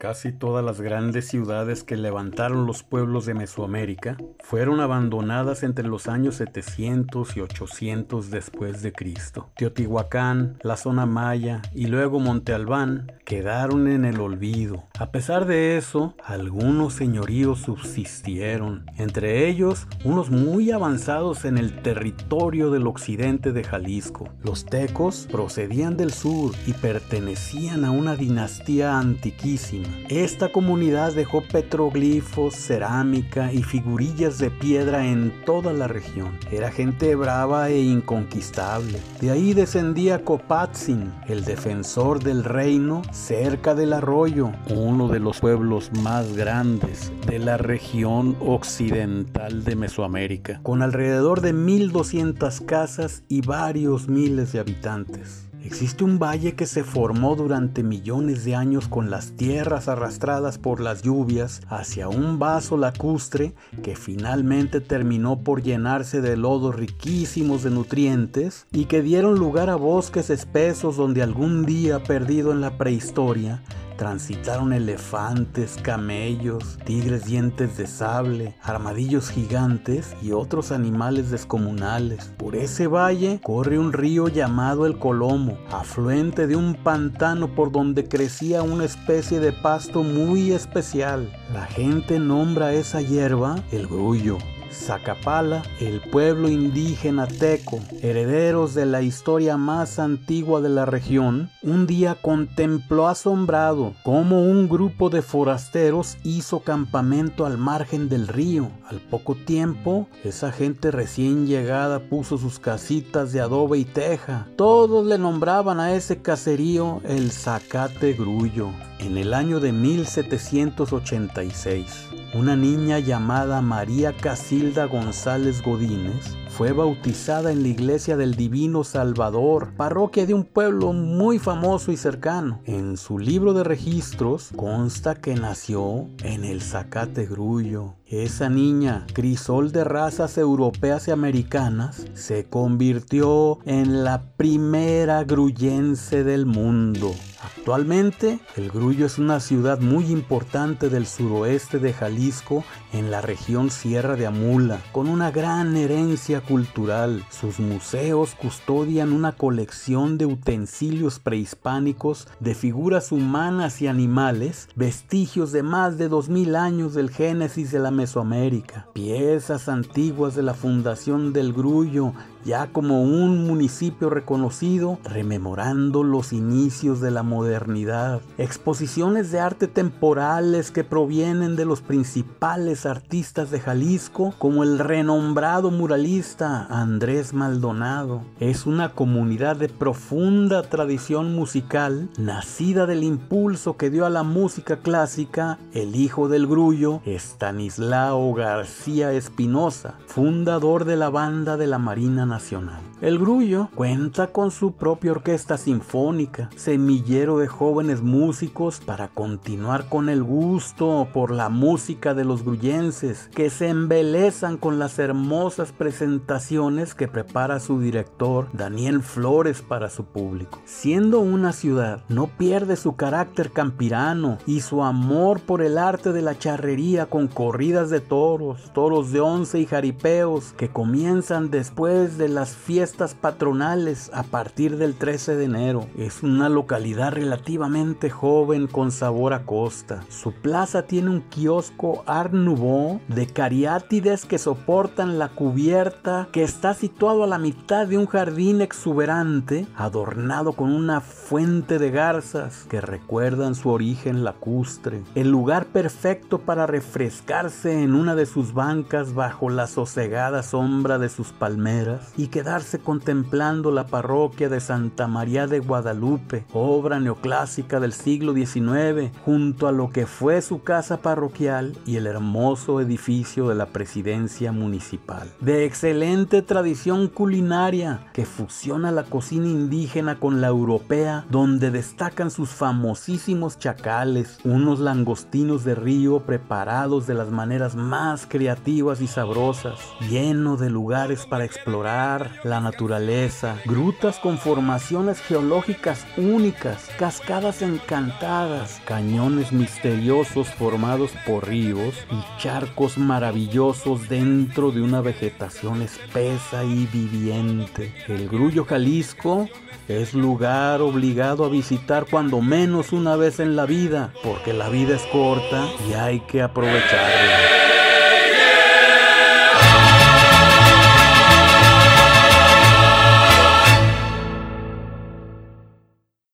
Casi todas las grandes ciudades que levantaron los pueblos de Mesoamérica fueron abandonadas entre los años 700 y 800 después de Cristo. Teotihuacán, la zona maya y luego Monte Albán quedaron en el olvido. A pesar de eso, algunos señoríos subsistieron, entre ellos unos muy avanzados en el territorio del occidente de Jalisco. Los tecos procedían del sur y pertenecían a una dinastía antiquísima. Esta comunidad dejó petroglifos, cerámica y figurillas de piedra en toda la región. Era gente brava e inconquistable. De ahí descendía Copatzin, el defensor del reino cerca del arroyo, uno de los pueblos más grandes de la región occidental de Mesoamérica, con alrededor de 1200 casas y varios miles de habitantes. Existe un valle que se formó durante millones de años con las tierras arrastradas por las lluvias hacia un vaso lacustre que finalmente terminó por llenarse de lodos riquísimos de nutrientes y que dieron lugar a bosques espesos donde algún día perdido en la prehistoria transitaron elefantes, camellos, tigres dientes de sable, armadillos gigantes y otros animales descomunales. Por ese valle corre un río llamado el Colomo, afluente de un pantano por donde crecía una especie de pasto muy especial. La gente nombra esa hierba el grullo. Zacapala, el pueblo indígena teco, herederos de la historia más antigua de la región, un día contempló asombrado cómo un grupo de forasteros hizo campamento al margen del río. Al poco tiempo, esa gente recién llegada puso sus casitas de adobe y teja. Todos le nombraban a ese caserío el Zacate Grullo. En el año de 1786, una niña llamada María Casilda González Godínez fue bautizada en la iglesia del Divino Salvador, parroquia de un pueblo muy famoso y cercano. En su libro de registros consta que nació en el Zacate Grullo. Esa niña, crisol de razas europeas y americanas, se convirtió en la primera grullense del mundo. Actualmente, El Grullo es una ciudad muy importante del suroeste de Jalisco en la región Sierra de Amula, con una gran herencia cultural. Sus museos custodian una colección de utensilios prehispánicos, de figuras humanas y animales, vestigios de más de 2000 años del génesis de la Mesoamérica, piezas antiguas de la fundación del Grullo ya como un municipio reconocido, rememorando los inicios de la modernidad, exposiciones de arte temporales que provienen de los principales artistas de Jalisco, como el renombrado muralista Andrés Maldonado. Es una comunidad de profunda tradición musical, nacida del impulso que dio a la música clásica el hijo del grullo, Estanislao García Espinosa, fundador de la banda de la Marina El Grullo cuenta con su propia orquesta sinfónica, semillero de jóvenes músicos para continuar con el gusto por la música de los grullenses, que se embelezan con las hermosas presentaciones que prepara su director Daniel Flores para su público. Siendo una ciudad, no pierde su carácter campirano y su amor por el arte de la charrería con corridas de toros, toros de once y jaripeos que comienzan después de las fiestas patronales a partir del 13 de enero. Es una localidad relativamente joven con sabor a costa. Su plaza tiene un kiosco Art Nouveau de cariátides que soportan la cubierta que está situado a la mitad de un jardín exuberante adornado con una fuente de garzas que recuerdan su origen lacustre. El lugar perfecto para refrescarse en una de sus bancas bajo la sosegada sombra de sus palmeras y quedarse contemplando la parroquia de Santa María de Guadalupe, obra neoclásica del siglo XIX, junto a lo que fue su casa parroquial y el hermoso edificio de la presidencia municipal. De excelente tradición culinaria que fusiona la cocina indígena con la europea, donde destacan sus famosísimos chacales, unos langostinos de río preparados de las maneras más creativas y sabrosas, lleno de lugares para explorar la naturaleza, grutas con formaciones geológicas únicas, cascadas encantadas, cañones misteriosos formados por ríos y charcos maravillosos dentro de una vegetación espesa y viviente. El Grullo Jalisco es lugar obligado a visitar cuando menos una vez en la vida, porque la vida es corta y hay que aprovecharla.